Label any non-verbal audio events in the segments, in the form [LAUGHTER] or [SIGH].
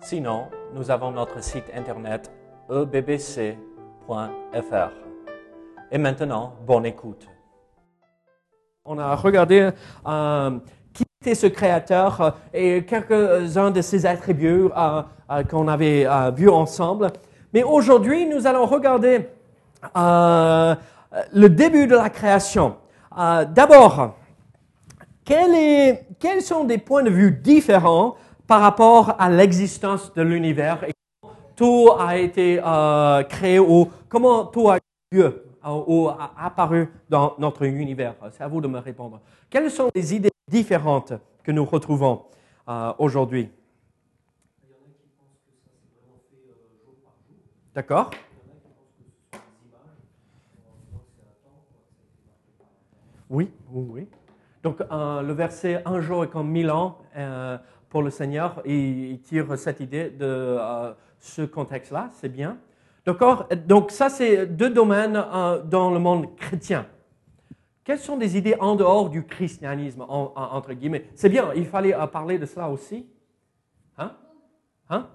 Sinon, nous avons notre site internet ebbc.fr. Et maintenant, bonne écoute. On a regardé euh, qui était ce créateur euh, et quelques-uns de ses attributs euh, qu'on avait vus ensemble. Mais aujourd'hui, nous allons regarder le début de la création. D'abord, quels sont des points de vue différents par rapport à l'existence de l'univers. Et comment tout a été euh, créé ou comment tout a eu lieu euh, ou a apparu dans notre univers. C'est à vous de me répondre. Quelles sont les idées différentes que nous retrouvons euh, aujourd'hui? D'accord. Oui, oui, oui. Donc euh, le verset un jour est comme mille ans pour le Seigneur, il, tire cette idée de euh, ce contexte-là, c'est bien. Donc ça, c'est deux domaines euh, dans le monde chrétien. Quelles sont des idées en dehors du christianisme, en- en- entre guillemets? C'est bien, il fallait euh, parler de cela aussi. Hein? Hein?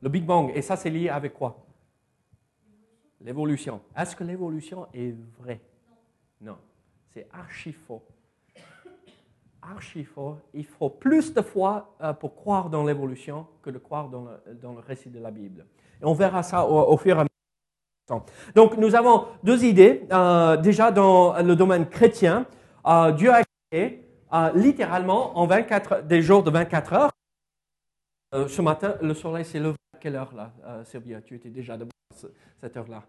Le Big Bang, et ça, c'est lié avec quoi? L'évolution. Est-ce que l'évolution est vraie? Non, c'est archi faux. Archi. Il faut plus de foi euh, pour croire dans l'évolution que de croire dans le, dans le récit de la Bible. Et on verra ça au, fur et à mesure. Donc, nous avons deux idées. Euh, déjà, dans le domaine chrétien, euh, Dieu a créé littéralement en 24, des jours de 24 heures. Ce matin, le soleil s'est levé à quelle heure là, Sylvia Tu étais déjà debout à ce- cette heure-là.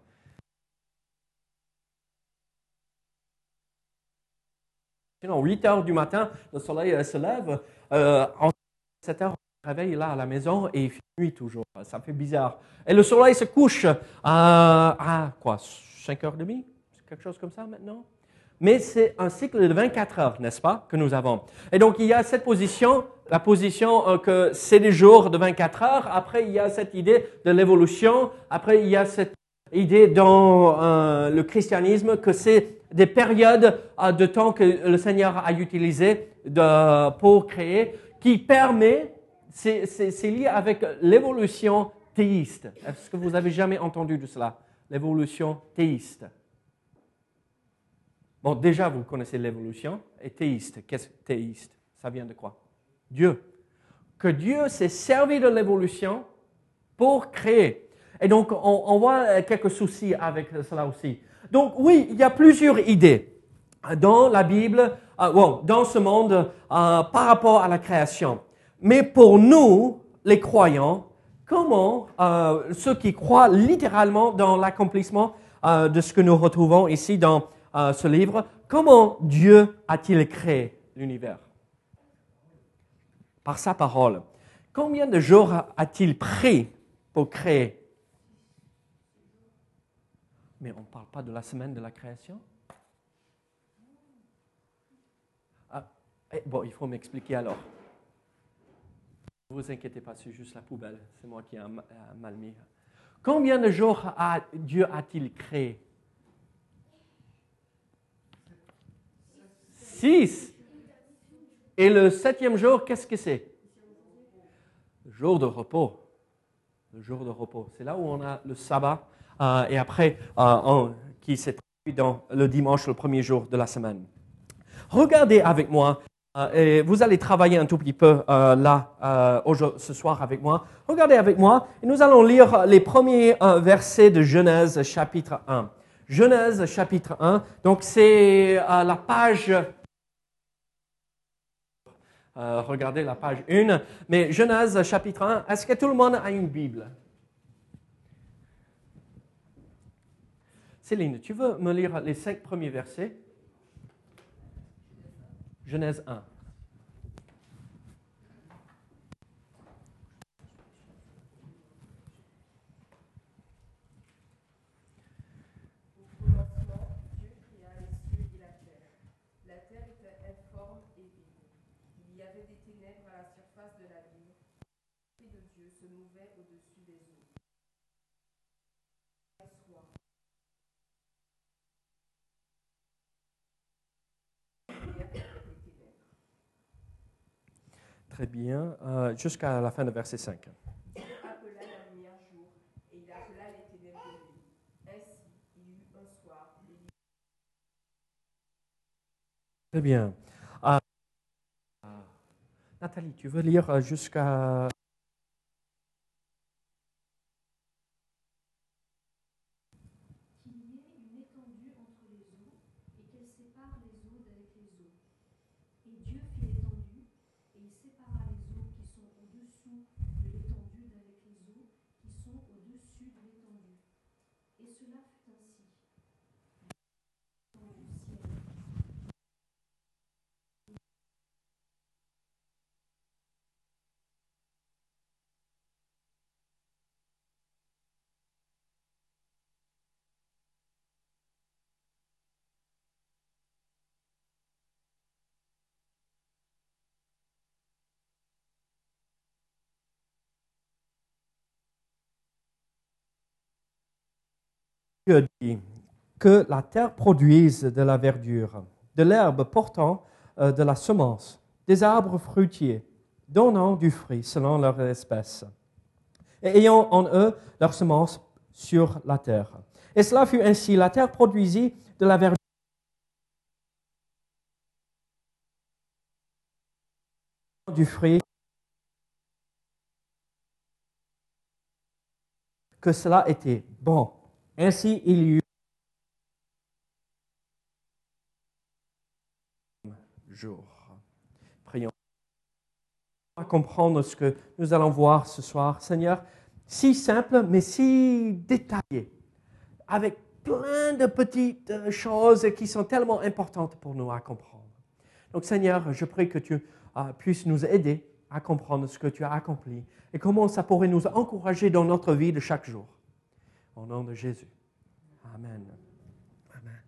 Sinon, 8 heures du matin, le soleil euh, se lève. Euh, en 7 heures, on se réveille là à la maison et il fait nuit toujours. Ça fait bizarre. Et le soleil se couche euh, à quoi 5h30 Quelque chose comme ça maintenant? Mais c'est un cycle de 24 heures, n'est-ce pas, que nous avons. Et donc, il y a cette position, la position que c'est des jours de 24 heures. Après, il y a cette idée de l'évolution. Après, il y a cette idée dans le christianisme que c'est des périodes euh, de temps que le Seigneur a utilisées de, pour créer, qui permet, c'est lié avec l'évolution théiste. Est-ce que vous avez jamais entendu de cela? L'évolution théiste. Bon, déjà, vous connaissez l'évolution. Et théiste, qu'est-ce que théiste? Ça vient de quoi? Dieu. Que Dieu s'est servi de l'évolution pour créer. Et donc, on, on voit euh, quelques soucis avec cela aussi. Donc, oui, il y a plusieurs idées dans la Bible, euh, dans ce monde, euh, par rapport à la création. Mais pour nous, les croyants, comment euh, ceux qui croient littéralement dans l'accomplissement de ce que nous retrouvons ici dans ce livre, comment Dieu a-t-il créé l'univers? Par sa parole. Combien de jours a-t-il pris pour créer Mais on ne parle pas de la semaine de la création Ah, eh, Bon, il faut m'expliquer alors. Ne vous inquiétez pas, c'est juste la poubelle. C'est moi qui ai euh, mal mis. Combien de jours Dieu a-t-il créé? Six. Et le septième jour, qu'est-ce que c'est? Jour de repos. Le jour de repos. C'est là où on a le sabbat. Euh, et après, euh, qui s'est traduit dans le dimanche, le premier jour de la semaine. Regardez avec moi. euh, et vous allez travailler un tout petit peu là ce soir avec moi. Regardez avec moi et nous allons lire les premiers versets de Genèse chapitre 1. Genèse chapitre 1. Donc c'est la page regardez la page 1. Mais Genèse chapitre 1, est-ce que tout le monde a une Bible? Céline, tu veux me lire les cinq premiers versets? Genèse 1. se mouvait au-dessus des eaux. Soit. Très bien. Euh, Jusqu'à la fin de verset 5. Dieu appela la lumière jour, et il appela les ténèbres nuit. Ainsi, il y eut un soir, et il Très bien. Euh, Nathalie, tu veux lire euh, jusqu'à... qu'il y ait une étendue entre les eaux et qu'elle sépare les eaux d'avec les eaux. Et Dieu fit l'étendue et il sépara les eaux qui sont au-dessous de l'étendue d'avec les eaux qui sont au-dessus de l'étendue. Et cela fut ainsi. L'étendue du ciel. Dieu dit que la terre produise de la verdure, de l'herbe portant euh, de la semence, des arbres fruitiers, donnant du fruit selon leur espèce, et ayant en eux leur semence sur la terre. Et cela fut ainsi, la terre produisit de la verdure. du fruit que cela était bon. Ainsi il y eut jour. Prions. À comprendre ce que nous allons voir ce soir, Seigneur, si simple mais si détaillé, avec plein de petites euh, choses qui sont tellement importantes pour nous à comprendre. Donc Seigneur, je prie que tu euh, puisses nous aider à comprendre ce que tu as accompli et comment ça pourrait nous encourager dans notre vie de chaque jour. Au nom de Jésus. Amen. Amen.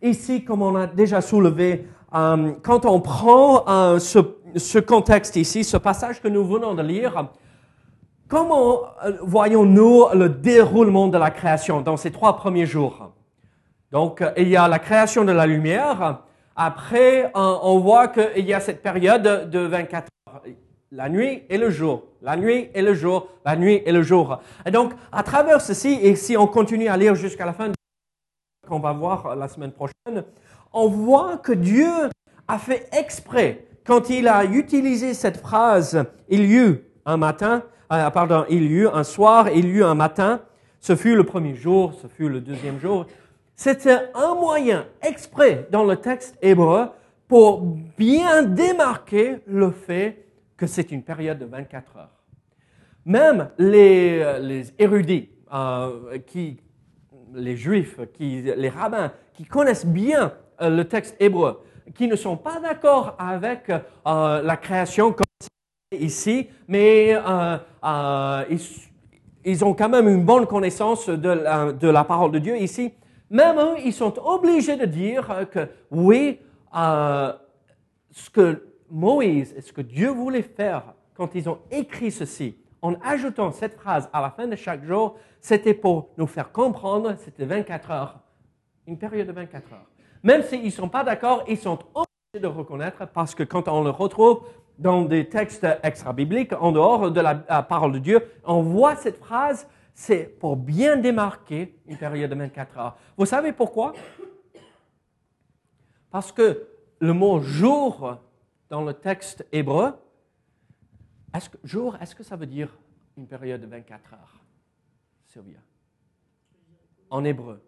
Ici, comme on a déjà soulevé, euh, quand on prend euh, ce, ce contexte ici, ce passage que nous venons de lire, comment euh, voyons-nous le déroulement de la création dans ces trois premiers jours? Donc, il y a la création de la lumière. Après, on voit qu'il y a cette période de 24 heures. La nuit et le jour. La nuit et le jour. La nuit et le jour. Et donc, à travers ceci, et si on continue à lire jusqu'à la fin, qu'on va voir la semaine prochaine, on voit que Dieu a fait exprès, quand il a utilisé cette phrase, il y eut un matin, euh, pardon, il y eut un soir, il y eut un matin, ce fut le premier jour, ce fut le deuxième jour. C'était un moyen exprès dans le texte hébreu pour bien démarquer le fait que c'est une période de 24 heures. Même les, les érudits, euh, qui, les juifs, qui, les rabbins, qui connaissent bien euh, le texte hébreu, qui ne sont pas d'accord avec euh, la création comme ici, mais euh, euh, ils, ont quand même une bonne connaissance de la, de la parole de Dieu ici. Même eux, ils sont obligés de dire euh, que oui, euh, ce que Moïse et ce que Dieu voulait faire quand ils ont écrit ceci, en ajoutant cette phrase à la fin de chaque jour, c'était pour nous faire comprendre, c'était 24 heures, une période de 24 heures. Même s'ils ne sont pas d'accord, ils sont obligés de reconnaître parce que quand on le retrouve dans des textes extra-bibliques, en dehors de la, la parole de Dieu, on voit cette phrase, c'est pour bien démarquer une période de 24 heures. Vous savez pourquoi? Parce que le mot jour dans le texte hébreu, est-ce que, jour, est-ce que ça veut dire une période de 24 heures Sylvia? En hébreu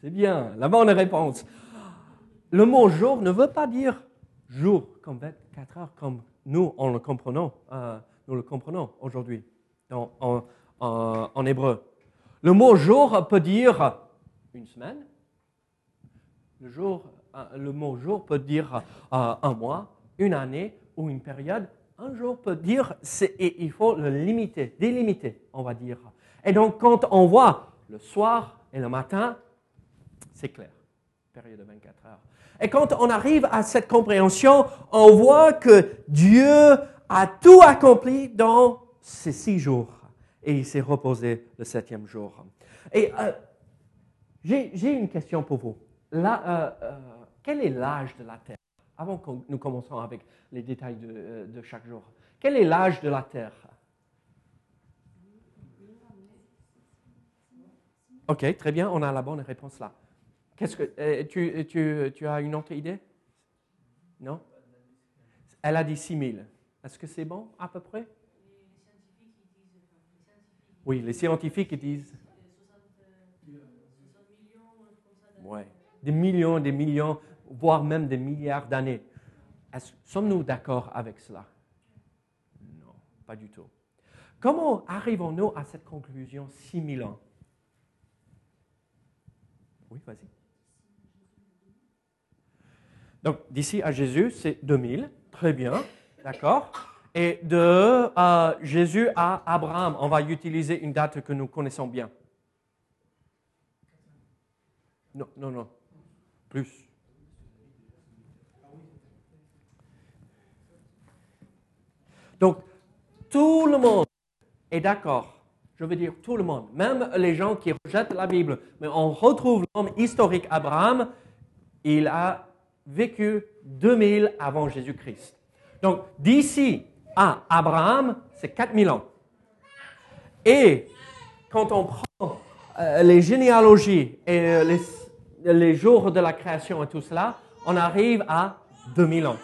C'est bien, la bonne réponse. Le mot jour ne veut pas dire jour comme 24 heures, comme nous, on le comprenons, euh, nous le comprenons aujourd'hui en, en, en, hébreu. Le mot jour peut dire une semaine. Le, jour, euh, le mot jour peut dire euh, un mois, une année ou une période. Un jour peut dire, et il faut le limiter, délimiter, on va dire. Et donc, quand on voit le soir et le matin, c'est clair, période de 24 heures. Et quand on arrive à cette compréhension, on voit que Dieu a tout accompli dans ces six jours. Et il s'est reposé le septième jour. Et euh, j'ai une question pour vous. Là, euh, euh, quel est l'âge de la Terre? Avant que nous commençons avec les détails de, euh, de chaque jour. Quel est l'âge de la Terre? Ok, très bien, on a la bonne réponse là. Qu'est-ce que euh, tu, tu, as une autre idée? Non? Elle a dit 6 000. Est-ce que c'est bon à peu près? Oui, les scientifiques disent. Ouais. Des millions, des millions, voire même des milliards d'années. Sommes-nous d'accord avec cela? Non, pas du tout. Comment arrivons-nous à cette conclusion 6 000 ans? Oui, vas-y. Donc, d'ici à Jésus, c'est 2000. Très bien. D'accord Et de euh, Jésus à Abraham, on va utiliser une date que nous connaissons bien. Non, non, non. Plus. Donc, tout le monde est d'accord. Je veux dire tout le monde, même les gens qui rejettent la Bible. Mais on retrouve l'homme historique Abraham. Il a vécu 2000 avant Jésus-Christ. Donc, d'ici à Abraham, c'est 4000 ans. Et quand on prend euh, les généalogies et euh, les, les jours de la création et tout cela, on arrive à 2000 ans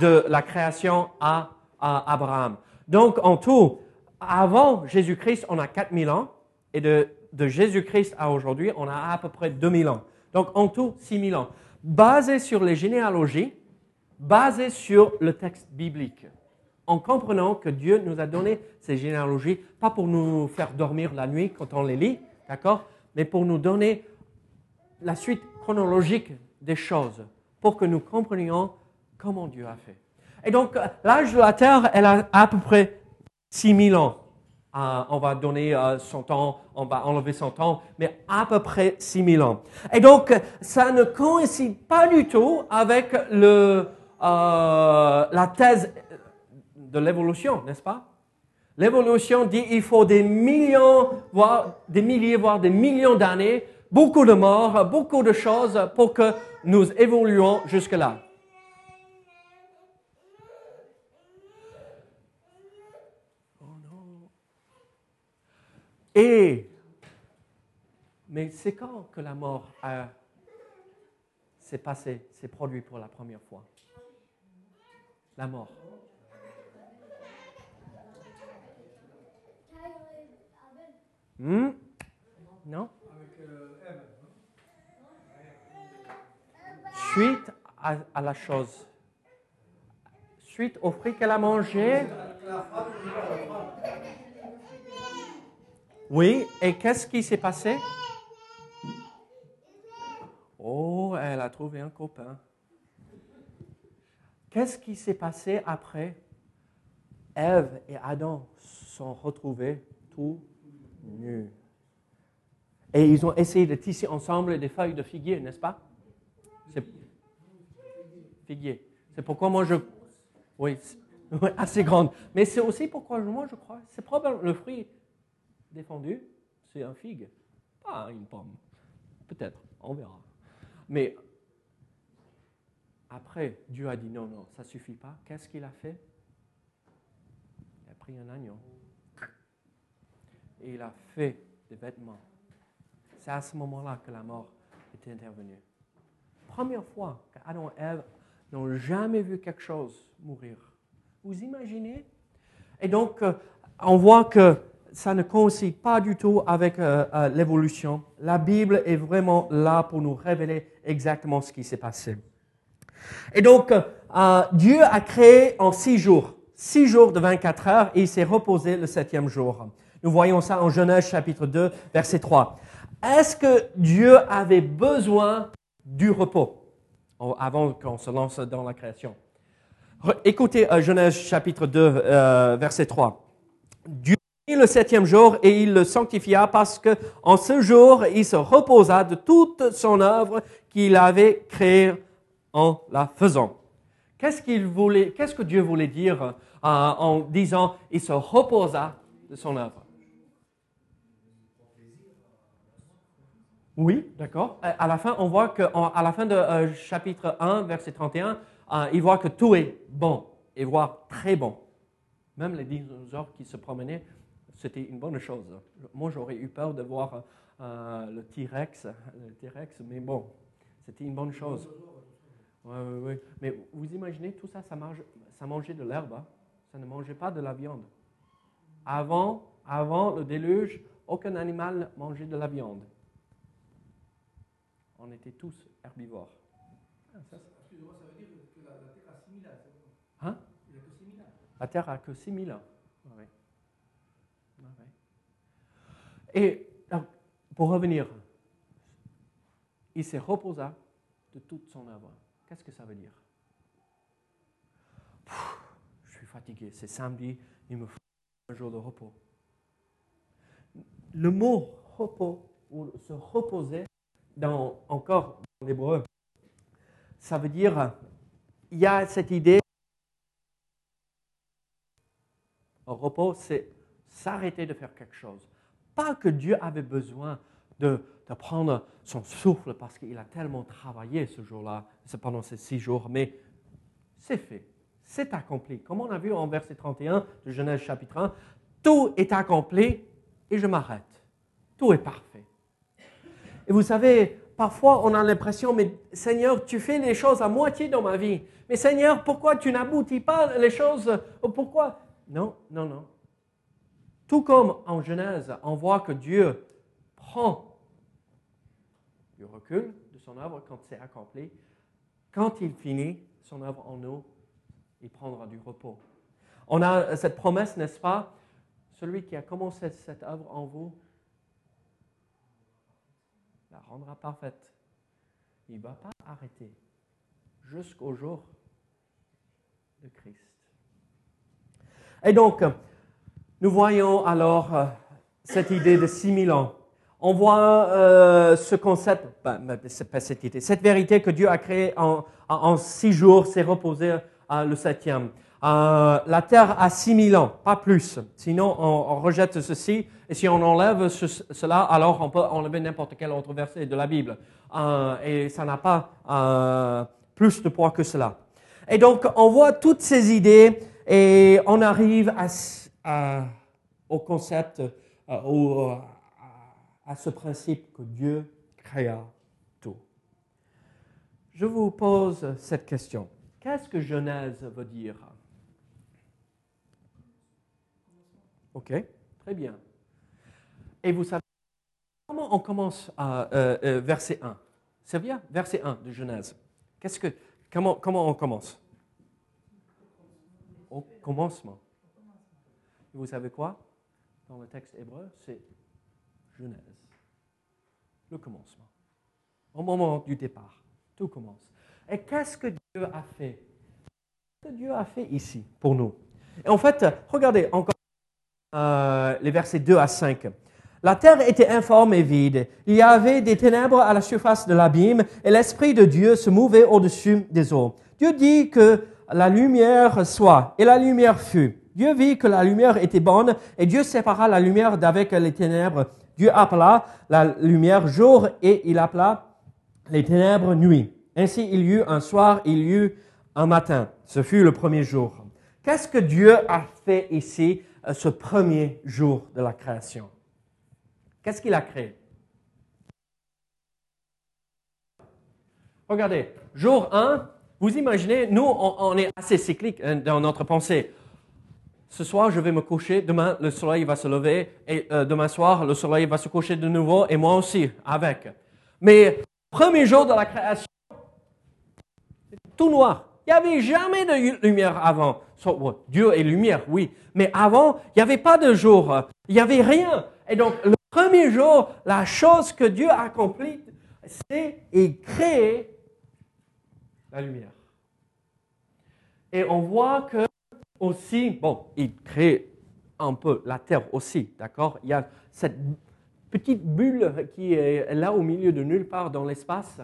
de la création à, Abraham. Donc, en tout, avant Jésus-Christ, on a 4000 ans, et de, de Jésus-Christ à aujourd'hui, on a à peu près 2000 ans. Donc, en tout, 6000 ans. Basé sur les généalogies, basé sur le texte biblique, en comprenant que Dieu nous a donné ces généalogies, pas pour nous faire dormir la nuit quand on les lit, d'accord, mais pour nous donner la suite chronologique des choses, pour que nous comprenions comment Dieu a fait. Et donc, l'âge de la Terre, elle a à peu près 6000 ans. Euh, on va donner euh, 100 ans, on va enlever 100 ans, mais à peu près 6000 ans. Et donc, ça ne coïncide pas du tout avec le, euh, la thèse de l'évolution, n'est-ce pas? L'évolution dit il faut des millions, voire des milliers, voire des millions d'années, beaucoup de morts, beaucoup de choses pour que nous évoluions jusque-là. Et, mais c'est quand que la mort a- s'est passée, s'est produite pour la première fois? La mort. Hmm? Non? Suite à la chose. Suite au fruit qu'elle a mangé. Oui, et qu'est-ce qui s'est passé? Oh, elle a trouvé un copain. Qu'est-ce qui s'est passé après? Ève et Adam sont retrouvés tout nus. Et ils ont essayé de tisser ensemble des feuilles de figuier, n'est-ce pas? Figuier. C'est pourquoi moi je. [LAUGHS] Oui, assez grande. Mais c'est aussi pourquoi moi je crois. C'est probablement le fruit défendu, c'est un figue, pas une pomme. Peut-être, on verra. Mais après, Dieu a dit non, non, ça suffit pas. Qu'est-ce qu'il a fait? Il a pris un agneau et il a fait des vêtements. C'est à ce moment-là que la mort est intervenue. Première fois qu'Adam et Ève n'ont jamais vu quelque chose mourir. Vous imaginez? Et donc, euh, on voit que ça ne coïncide pas du tout avec euh, euh, l'évolution. La Bible est vraiment là pour nous révéler exactement ce qui s'est passé. Et donc, euh, Dieu a créé en six jours, six jours de 24 heures, et il s'est reposé le septième jour. Nous voyons ça en Genèse chapitre 2, verset 3. Est-ce que Dieu avait besoin du repos? Avant qu'on se lance dans la création Écoutez Genèse chapitre 2, euh, verset 3. Dieu le septième jour et il le sanctifia parce que en ce jour il se reposa de toute son œuvre qu'il avait créée en la faisant. Qu'est-ce qu'il voulait, qu'est-ce que Dieu voulait dire euh, en disant il se reposa de son œuvre? Oui, d'accord. Euh, À la fin, on voit que, à la fin de euh, chapitre 1, verset 31, euh, il voit que tout est bon, et voire très bon. Même les dinosaures qui se promenaient, c'était une bonne chose. Moi, j'aurais eu peur de voir euh, le T-Rex, le T-Rex, mais bon, c'était une bonne chose. Ouais, ouais, ouais. Mais vous imaginez, tout ça, ça, mange- ça mangeait de l'herbe, hein. ça ne mangeait pas de la viande. Avant, avant le déluge, aucun animal mangeait de la viande. On était tous herbivores. Ah, ça, c'est- Hein? La Terre a que 6000 ans. Ouais. Ouais, ouais. Et pour revenir, il se reposa de toute son œuvre. Qu'est-ce que ça veut dire? Je suis fatigué, c'est samedi, il me faut un jour de repos. Le mot repos, ou se reposer, dans, encore dans l'hébreu, ça veut dire, il y a cette idée, repos, c'est s'arrêter de faire quelque chose. Pas que Dieu avait besoin de, prendre son souffle parce qu'il a tellement travaillé ce jour-là, pendant ces six jours, mais c'est fait, c'est accompli. Comme on a vu en verset 31 de Genèse chapitre 1, tout est accompli et je m'arrête. Tout est parfait. Et vous savez, parfois on a l'impression, mais Seigneur, tu fais les choses à moitié dans ma vie. Mais Seigneur, pourquoi tu n'aboutis pas les choses Pourquoi? Non, non, non. Tout comme en Genèse, on voit que Dieu prend du recul de son œuvre quand c'est accompli. Quand il finit son œuvre en nous, il prendra du repos. On a cette promesse, n'est-ce pas? Celui qui a commencé cette œuvre en vous la rendra parfaite. Il ne va pas arrêter jusqu'au jour de Christ. Et donc, nous voyons alors euh, cette idée de 6000 ans. On voit euh, ce concept, ben, ben, pas cette idée, cette vérité que Dieu a créée en, en, six jours, s'est reposé euh, le septième. Euh, la terre a 6000 ans, pas plus. Sinon, on, rejette ceci. Et si on enlève ce- cela, alors on peut enlever n'importe quel autre verset de la Bible. Euh, et ça n'a pas plus de poids que cela. Et donc, on voit toutes ces idées et on arrive à, au concept, euh, au- à, à ce principe que Dieu créa tout. Je vous pose cette question. Qu'est-ce que Genèse veut dire? Ok, très bien. Et vous savez, comment on commence à euh, euh, verset 1 C'est bien, verset 1 de Genèse. Qu'est-ce que, comment, comment on commence? Au commencement. Vous savez quoi? Dans le texte hébreu, c'est Genèse. Le commencement. Au moment du départ, tout commence. Et qu'est-ce que Dieu a fait? Qu'est-ce que Dieu a fait ici pour nous? Et en fait, regardez encore euh, les versets 2 à 5. La terre était informe et vide. Il y avait des ténèbres à la surface de l'abîme et l'Esprit de Dieu se mouvait au-dessus des eaux. Dieu dit que la lumière soit et la lumière fut. Dieu vit que la lumière était bonne et Dieu sépara la lumière d'avec les ténèbres. Dieu appela la lumière jour et il appela les ténèbres nuit. Ainsi il y eut un soir, il y eut un matin. Ce fut le premier jour. Qu'est-ce que Dieu a fait ici, euh, ce premier jour de la création? Qu'est-ce qu'il a créé? Regardez, jour 1, vous imaginez, nous, on, on est assez cyclique hein, dans notre pensée. Ce soir, je vais me coucher, demain, le soleil va se lever, et euh, demain soir, le soleil va se coucher de nouveau, et moi aussi, avec. Mais, premier jour de la création, tout noir. Il n'y avait jamais de lumière avant. Bon, Dieu est lumière, oui. Mais avant, il n'y avait pas de jour. Il n'y avait rien. Et donc, le premier jour, la chose que Dieu a accomplie, c'est et créer la lumière. Et on voit que aussi, bon, il crée un peu la terre aussi, d'accord? Il y a cette petite bulle qui est là au milieu de nulle part dans l'espace,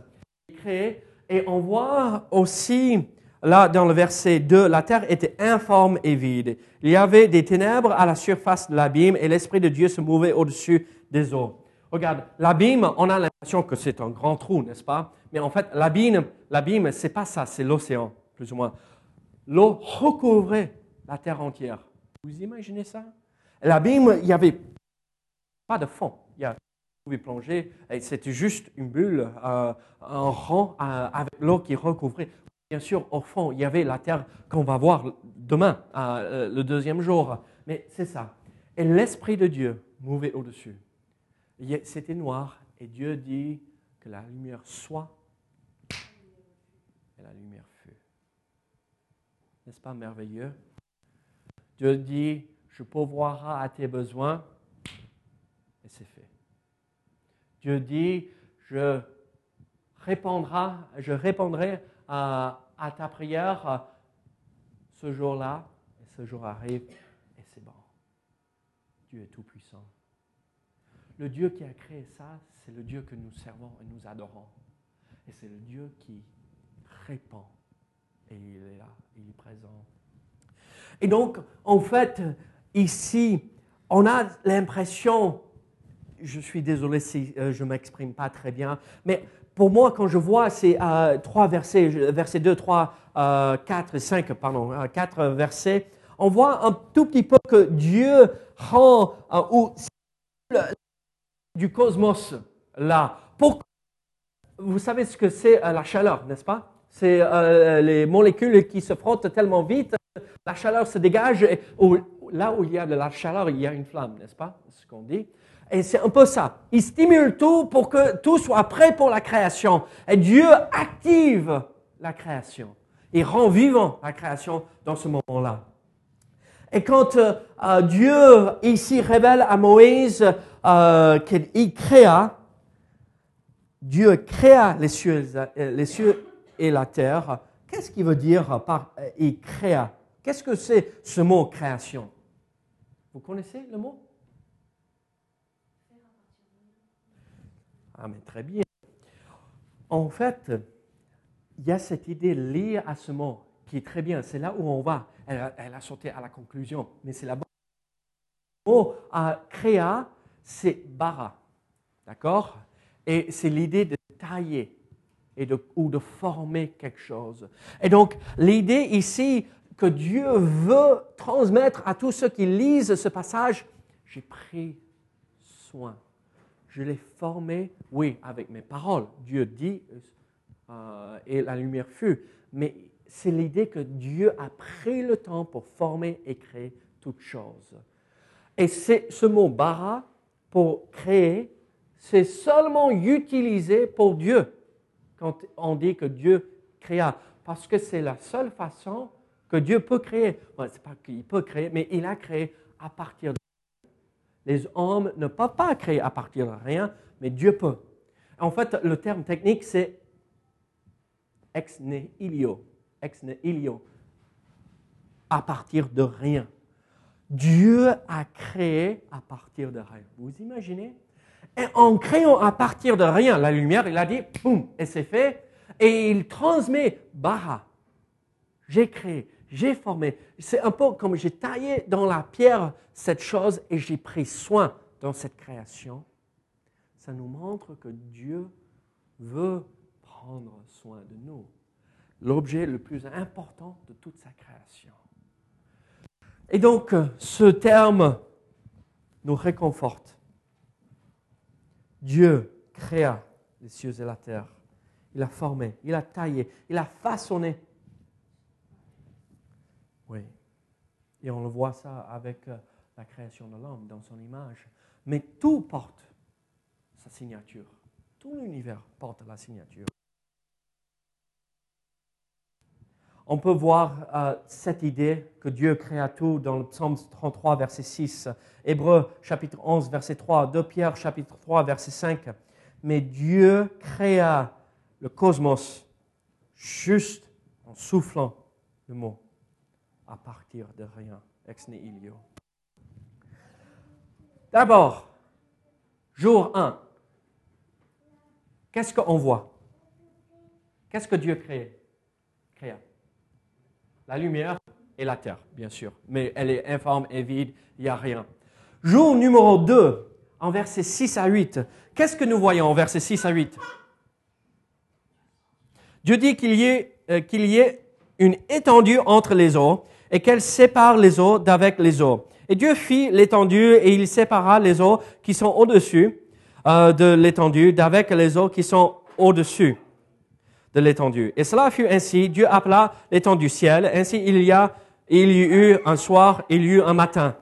créée, et on voit aussi là, dans le verset 2, la terre était informe et vide. Il y avait des ténèbres à la surface de l'abîme et l'Esprit de Dieu se mouvait au-dessus des eaux. Regarde, l'abîme, on a l'impression que c'est un grand trou, n'est-ce pas? Mais en fait, l'abîme, l'abîme, c'est pas ça, c'est l'océan, plus ou moins. L'eau recouvrait la terre entière. Vous imaginez ça? L'abîme, il n'y avait pas de fond. Il y a, vous pouvez plonger, et c'était juste une bulle, euh, un rang euh, avec l'eau qui recouvrait. Bien sûr, au fond, il y avait la terre qu'on va voir demain, euh, le deuxième jour. Mais c'est ça. Et l'Esprit de Dieu mouvait au-dessus. C'était noir, et Dieu dit que la lumière soit, et la lumière fut. N'est-ce pas merveilleux? Dieu dit, je pourvoirai à tes besoins, et c'est fait. Dieu dit, je répondrai, je répondrai à, à ta prière ce jour-là, et ce jour arrive, et c'est bon. Dieu est tout-puissant. Le Dieu qui a créé ça, c'est le Dieu que nous servons et nous adorons. Et c'est le Dieu qui répond. Et il est là, il est présent. Et donc, en fait, ici, on a l'impression, je suis désolé si euh, je ne m'exprime pas très bien, mais pour moi, quand je vois ces euh, trois versets, versets 2, 3, euh, 4, 5, pardon, euh, quatre versets, on voit un tout petit peu que Dieu rend euh, ou du cosmos là. Pour... Vous savez ce que c'est euh, la chaleur, n'est-ce pas? C'est euh, les molécules qui se frottent tellement vite, la chaleur se dégage. Et là où il y a de la chaleur, il y a une flamme, n'est-ce pas? C'est ce qu'on dit. Et c'est un peu ça. Il stimule tout pour que tout soit prêt pour la création. Et Dieu active la création. Il rend vivant la création dans ce moment-là. Et quand euh, euh, Dieu ici révèle à Moïse euh, qu'il créa, Dieu créa les cieux, et la terre, qu'est-ce qu'il veut dire par il créa? Qu'est-ce que c'est ce mot création? Vous connaissez le mot? Ah mais très bien. En fait, il y a cette idée liée à ce mot qui est très bien. C'est là où on va. Elle a, sauté à la conclusion, mais c'est bonne. Le mot euh, créa, c'est bara. D'accord? Et c'est l'idée de tailler et de, ou de former quelque chose. Et donc, l'idée ici que Dieu veut transmettre à tous ceux qui lisent ce passage, j'ai pris soin. Je l'ai formé, oui, avec mes paroles. Dieu dit, euh, et la lumière fut. Mais c'est l'idée que Dieu a pris le temps pour former et créer toutes choses. Et ce mot bara pour créer, c'est seulement utilisé pour Dieu quand on dit que Dieu créa, parce que c'est la seule façon Dieu peut créer. C'est pas qu'il peut créer, mais il a créé à partir de les hommes ne peuvent pas créer à partir de rien, mais Dieu peut. En fait, le terme technique, c'est ex nihilo. Ex nihilo. À partir de rien. Dieu a créé à partir de rien. Vous imaginez? Et en créant à partir de rien la lumière, il a dit, boum, et c'est fait. Et il transmet, bara, j'ai créé, j'ai formé. C'est un peu comme j'ai taillé dans la pierre cette chose et j'ai pris soin dans cette création. Ça nous montre que Dieu veut prendre soin de nous. L'objet le plus important de toute sa création. Et donc, ce terme nous réconforte. Dieu créa les cieux et la terre. Il a formé, il a taillé, il a façonné. Oui. Et on le voit ça avec euh, la création de l'homme dans son image. Mais tout porte sa signature. Tout l'univers porte la signature. On peut voir euh, cette idée que Dieu créa tout dans le psaume 33, verset 6, Hébreu chapitre 11, verset 3, 2 Pierre chapitre 3, verset 5. Mais Dieu créa le cosmos juste en soufflant le mot à partir de rien, ex nihilo. D'abord, jour 1, qu'est-ce qu'on voit? Qu'est-ce que Dieu crée, la lumière et la terre, bien sûr. Mais elle est informe et vide, il n'y a rien. Jour numéro 2, en versets 6 à 8. Qu'est-ce que nous voyons en versets 6 à 8 Dieu dit qu'il y, ait, euh, qu'il y ait une étendue entre les eaux et qu'elle sépare les eaux d'avec les eaux. Et Dieu fit l'étendue et il sépara les eaux qui sont au-dessus euh, de l'étendue d'avec les eaux qui sont au-dessus de l'étendue. Et cela fut ainsi. Dieu appela l'étendue ciel. Ainsi il y a, il y eut un soir, il y eut un matin,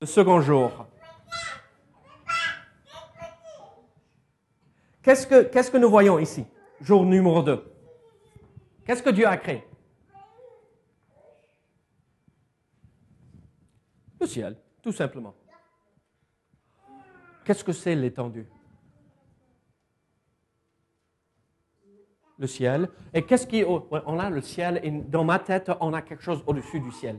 le second jour. Qu'est-ce que, qu'est-ce que nous voyons ici? Jour numéro 2. Qu'est-ce que Dieu a créé? Le ciel, tout simplement. Qu'est-ce que c'est l'étendue? Le ciel. Et qu'est-ce qui... On a le ciel et dans ma tête, on a quelque chose au-dessus du ciel.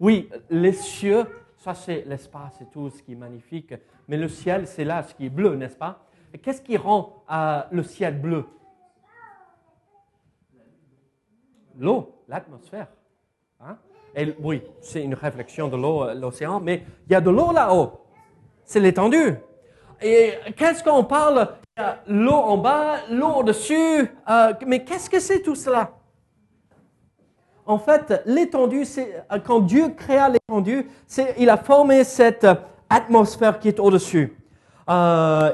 Oui, les cieux, ça c'est l'espace et tout ce qui est magnifique. Mais le ciel, c'est là ce qui est bleu, n'est-ce pas? Et qu'est-ce qui rend euh, le ciel bleu? L'eau, l'atmosphère. Et oui, c'est une réflexion de l'eau, euh, l'océan, mais il y a de l'eau là-haut. C'est l'étendue. Et qu'est-ce qu'on parle? Il y a l'eau en bas, l'eau au-dessus. euh, mais qu'est-ce que c'est tout cela? En fait, l'étendue, c'est euh, quand Dieu créa l'étendue, il a formé cette atmosphère qui est au-dessus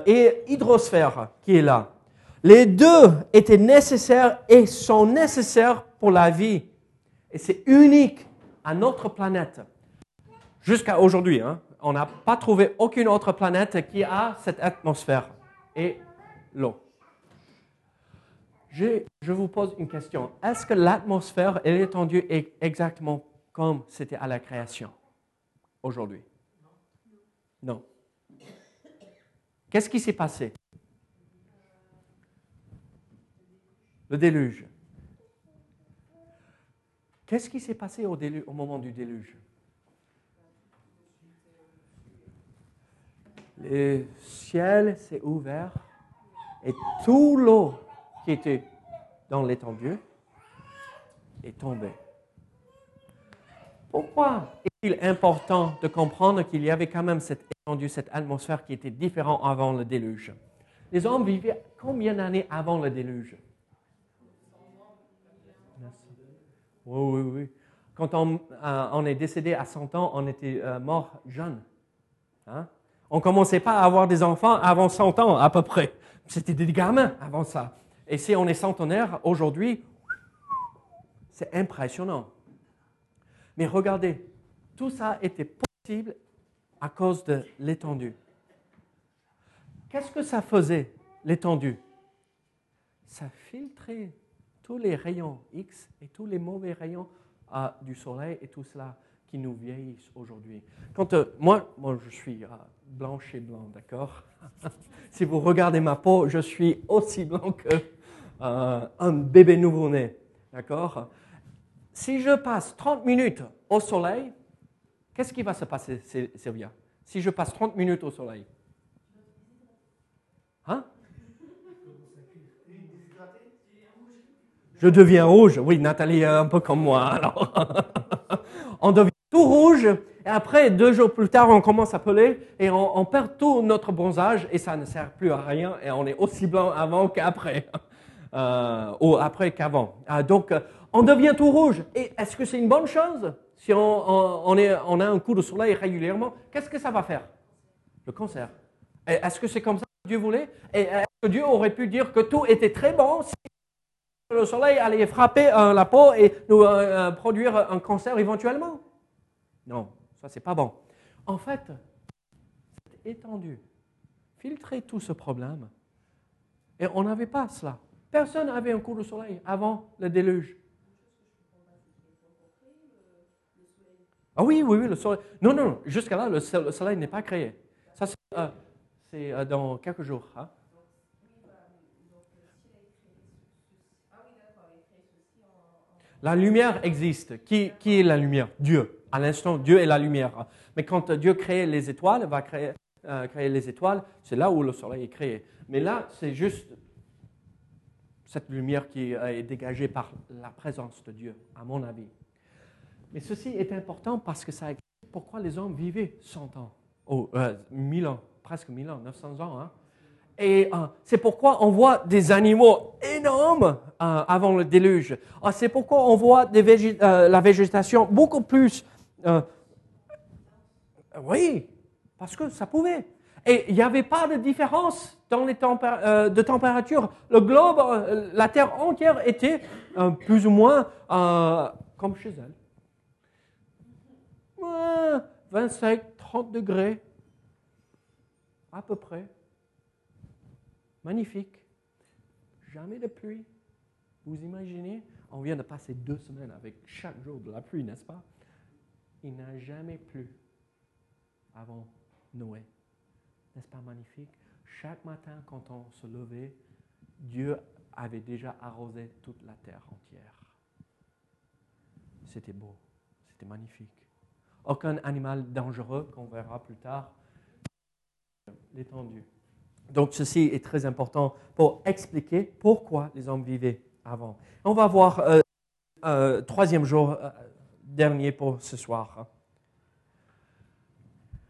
et hydrosphère qui est là. Les deux étaient nécessaires et sont nécessaires pour la vie. Et c'est unique à notre planète. Jusqu'à aujourd'hui, hein, on n'a pas trouvé aucune autre planète qui a cette atmosphère et l'eau. Je, je vous pose une question. Est-ce que l'atmosphère et l'étendue est exactement comme c'était à la création aujourd'hui? Non. Qu'est-ce qui s'est passé? Le déluge. Qu'est-ce qui s'est passé au, moment du déluge? Le ciel s'est ouvert et tout l'eau qui était dans l'étendue est tombée. Pourquoi est-il important de comprendre qu'il y avait quand même cette étendue, cette atmosphère qui était différente avant le déluge? Les hommes vivaient combien d'années avant le déluge? Oui, oui, oui. Quand on, euh, est décédé à 100 ans, on était euh, mort jeune. Hein? On ne commençait pas à avoir des enfants avant 100 ans à peu près. C'était des gamins avant ça. Et si on est centenaire aujourd'hui, c'est impressionnant. Mais regardez, tout ça était possible à cause de l'étendue. Qu'est-ce que ça faisait, l'étendue? Ça filtrait tous les rayons X et tous les mauvais rayons du soleil et tout cela qui nous vieillissent aujourd'hui. Quand euh, moi, moi, je suis euh, blanche et blanc, d'accord? [LAUGHS] Si vous regardez ma peau, je suis aussi blanc que euh, bébé nouveau-né, d'accord? Si je passe 30 minutes au soleil, qu'est-ce qui va se passer, Sy- Sylvia? Si je passe 30 minutes au soleil? Hein? Je deviens rouge. Oui, Nathalie est un peu comme moi. Alors, [LAUGHS] on devient tout rouge. Et après, deux jours plus tard, on commence à peler et on, perd tout notre bronzage et ça ne sert plus à rien et on est aussi blanc avant qu'après. [LAUGHS] Euh, ou après qu'avant. Ah, donc, euh, on devient tout rouge. Et est-ce que c'est une bonne chose si on, a un coup de soleil régulièrement? Qu'est-ce que ça va faire? Le cancer. Est-ce que c'est comme ça que Dieu voulait? Et est-ce que Dieu aurait pu dire que tout était très bon le soleil allait frapper euh, la peau et nous euh, euh, produire un cancer éventuellement Non, ça c'est pas bon. En fait, c'est étendu. Filtrer tout ce problème. Et on n'avait pas cela. Personne n'avait un coup de soleil avant le déluge. Ah oui, oui, oui, le soleil. Non, non, jusqu'à là, le, so- le soleil n'est pas créé. Ça, c'est dans quelques jours. hein. La lumière existe. Qui, est la lumière? Dieu. À l'instant, Dieu est la lumière. Mais quand Dieu crée les étoiles, va créer, euh, les étoiles, c'est là où le soleil est créé. Mais là, c'est juste, cette lumière qui euh, est dégagée par la présence de Dieu, à mon avis. Mais ceci est important parce que ça explique pourquoi les hommes vivaient 100 ans, ou euh, 1000 ans, presque 1000 ans, 900 ans. hein. Et euh, c'est pourquoi on voit des animaux énormes euh, avant le déluge. Ah, c'est pourquoi on voit euh, la végétation beaucoup plus... oui, parce que ça pouvait. Et il n'y avait pas de différence dans les tempé- euh, de température. Le globe, la Terre entière était plus ou moins comme chez elle. Ouais, 25, 30 degrés, à peu près. Magnifique. Jamais de pluie. Vous imaginez On vient de passer deux semaines avec chaque jour de la pluie, n'est-ce pas? Il n'a jamais plu avant Noé. N'est-ce pas magnifique? Chaque matin, quand on se levait, Dieu avait déjà arrosé toute la terre entière. C'était beau, c'était magnifique. Aucun animal dangereux qu'on verra plus tard. L'étendue. Donc ceci est très important pour expliquer pourquoi les hommes vivaient avant. On va voir euh, euh, troisième jour euh, dernier pour ce soir.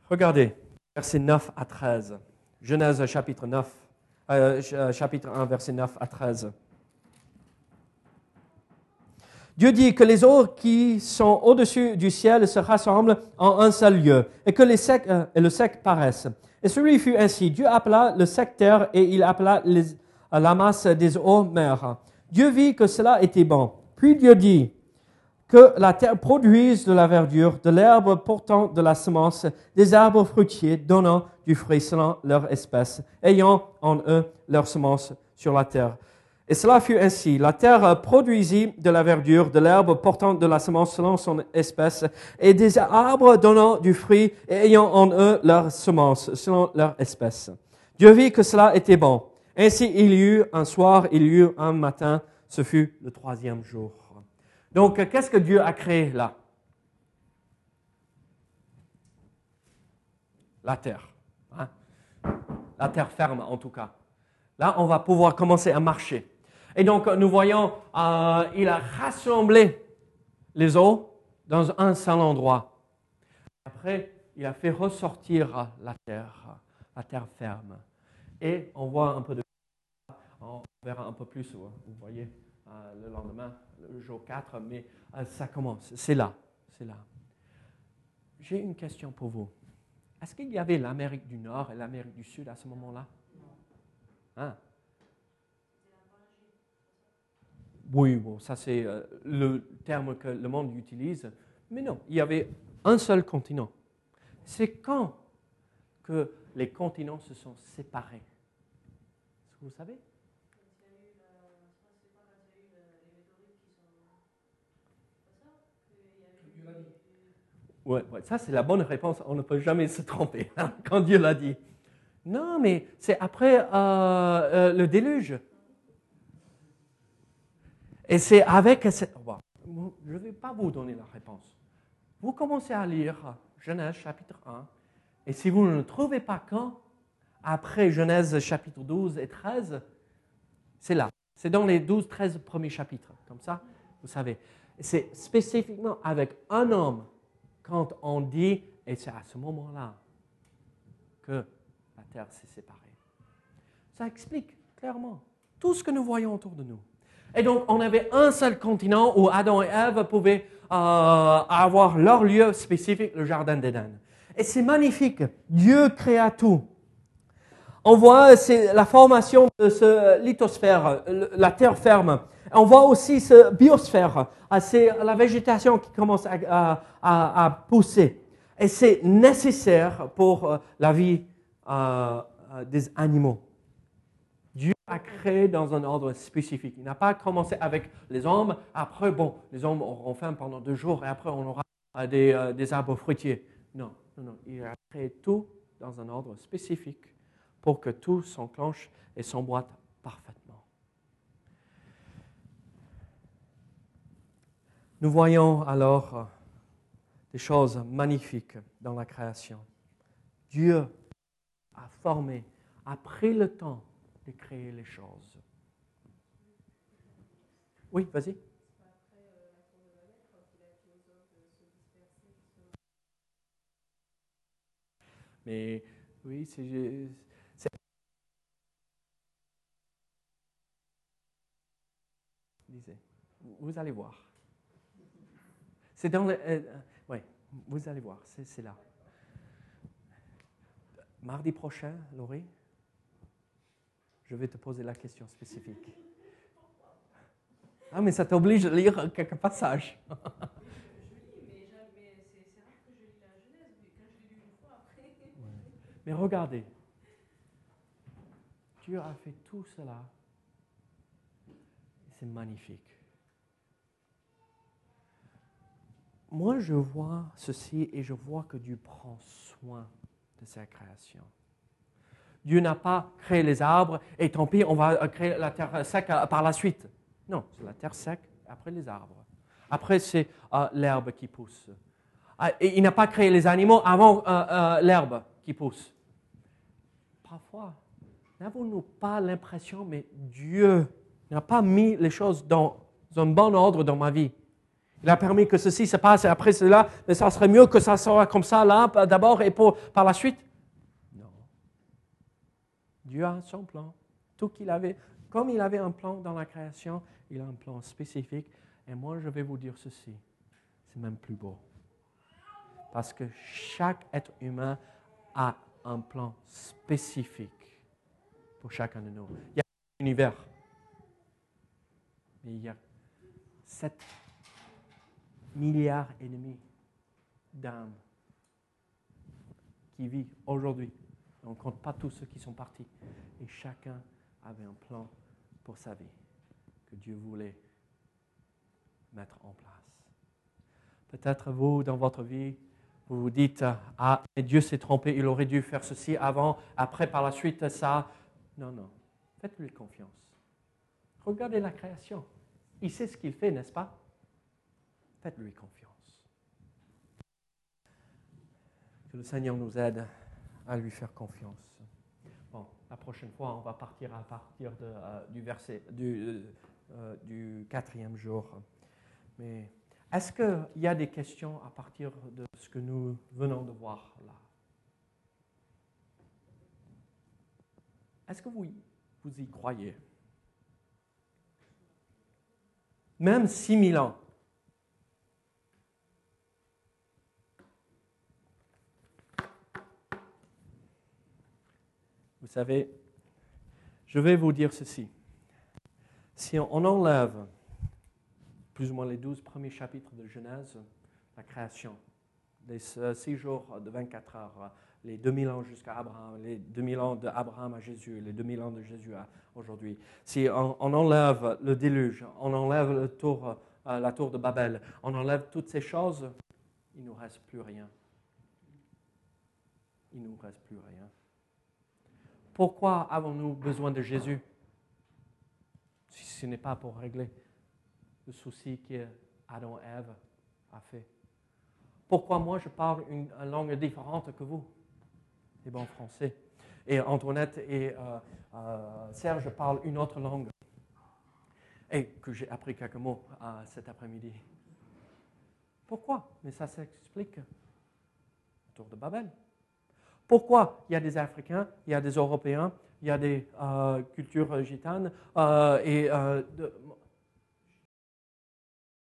Regardez, versets 9 à 13. Genèse chapitre 9, euh, ch- chapitre 1, verset 9 à 13. Dieu dit que les eaux qui sont au-dessus du ciel se rassemblent en un seul lieu et que les secs, et le sec paraissent. Et celui fut ainsi. Dieu appela le sec terre et il appela euh, la masse des eaux mer. Dieu vit que cela était bon. Puis Dieu dit que la terre produise de la verdure, de l'herbe portant de la semence, des arbres fruitiers donnant du fruit selon leur espèce, ayant en eux leur semence sur la terre. Et cela fut ainsi. La terre produisit de la verdure, de l'herbe portant de la semence selon son espèce, et des arbres donnant du fruit et ayant en eux leur semence selon leur espèce. Dieu vit que cela était bon. Ainsi il y eut un soir, il y eut un matin, ce fut le troisième jour. Donc, qu'est-ce que Dieu a créé là? La terre. hein? La terre ferme, en tout cas. Là, on va pouvoir commencer à marcher. Et donc, nous voyons, euh, il a rassemblé les eaux dans un seul endroit. Après, il a fait ressortir la terre, la terre ferme. Et on voit un peu de... On verra un peu plus, vous voyez, euh, le lendemain, le jour 4, mais euh, ça commence. C'est là, c'est là. J'ai une question pour vous. Est-ce qu'il y avait l'Amérique du Nord et l'Amérique du Sud à ce moment-là? Hein? Oui, bon, ça c'est euh, le terme que le monde utilise. Mais non, il y avait un seul continent. C'est quand que les continents se sont séparés? Est-ce que vous savez? Ouais, ouais, ça c'est la bonne réponse. On ne peut jamais se tromper hein, quand Dieu l'a dit. Non, mais c'est après euh, euh, le déluge. Et c'est avec cette... bon, je ne vais pas vous donner la réponse. Vous commencez à lire Genèse chapitre 1, et si vous ne trouvez pas quand, après Genèse chapitre 12 et 13, c'est là. C'est dans les 12, 13 premiers chapitres. Comme ça, vous savez. C'est spécifiquement avec un homme quand on dit, et c'est à ce moment-là que la terre s'est séparée. Ça explique clairement tout ce que nous voyons autour de nous. Et donc, on avait un seul continent où Adam et Ève pouvaient euh, avoir leur lieu spécifique, le Jardin d'Éden. Et c'est magnifique. Dieu créa tout. On voit la formation de ce lithosphère, la terre ferme. On voit aussi ce biosphère. Ah, C'est la végétation qui commence à, pousser. Et c'est nécessaire pour euh, la vie euh, des animaux. A créé dans un ordre spécifique. Il n'a pas commencé avec les hommes. Après, bon, les hommes auront faim pendant deux jours et après on aura euh, des, euh, des arbres fruitiers. Non, non, non. Il a créé tout dans un ordre spécifique pour que tout s'enclenche et s'emboîte parfaitement. Nous voyons alors euh, des choses magnifiques dans la création. Dieu a formé, a pris le temps de créer les choses. Oui, vas-y. Mais oui, c'est. Vous allez voir. C'est dans le. oui, vous allez voir, c'est là. Mardi prochain, Laurie, je vais te poser la question spécifique. Ah, mais ça t'oblige à lire quelques passages. Mais regardez, Dieu a fait tout cela. C'est magnifique. Moi, je vois ceci et je vois que Dieu prend soin de sa création. Dieu n'a pas créé les arbres et tant pis, on va créer la terre sec euh, par la suite. Non, c'est la terre sec, après les arbres. Après, c'est euh, l'herbe qui pousse. Ah, il n'a pas créé les animaux avant euh, euh, l'herbe qui pousse. Parfois, n'avons-nous pas l'impression, mais Dieu n'a pas mis les choses dans un bon ordre dans ma vie. Il a permis que ceci se passe et après cela, mais ça serait mieux que ça soit comme ça là d'abord et pour, par la suite. Dieu a son plan. Tout qu'il avait, comme il avait un plan dans la création, il a un plan spécifique. Et moi, je vais vous dire ceci. C'est même plus beau. Parce que chaque être humain a un plan spécifique pour chacun de nous. Il y a un univers. Mais il y a 7 milliards et demi d'âmes qui vivent aujourd'hui. On ne compte pas tous ceux qui sont partis. Et chacun avait un plan pour sa vie que Dieu voulait mettre en place. Peut-être vous, dans votre vie, vous vous dites, ah, mais Dieu s'est trompé, il aurait dû faire ceci avant, après, par la suite, ça. Non, non. Faites-lui confiance. Regardez la création. Il sait ce qu'il fait, n'est-ce pas? Faites-lui confiance. Que le Seigneur nous aide à lui faire confiance. Bon, la prochaine fois, on va partir à partir euh, du verset du, euh, du quatrième jour. Mais est-ce qu'il y a des questions à partir de ce que nous venons de voir là? Est-ce que vous, vous y croyez? Même 6000 ans. Vous savez, je vais vous dire ceci. Si on enlève plus ou moins les douze premiers chapitres de Genèse, la création, les six jours de 24 heures, les 2000 ans jusqu'à Abraham, les 2000 ans d'Abraham à Jésus, les 2000 ans de Jésus à aujourd'hui. Si on, enlève le déluge, on enlève euh, la tour de Babel, on enlève toutes ces choses, il ne nous reste plus rien. Il ne nous reste plus rien. Pourquoi avons-nous besoin de Jésus? Si ce n'est pas pour régler le souci qu'Adam et Ève a fait Pourquoi moi je parle une, langue différente que vous? Les bons français. Et Antoinette et euh, euh, Serge parlent une autre langue. Et que j'ai appris quelques mots euh, cet après-midi. Pourquoi? Mais ça s'explique. Tour de Babel. Pourquoi? Il y a des Africains, il y a des Européens, il y a des euh, cultures gitanes, euh, et euh,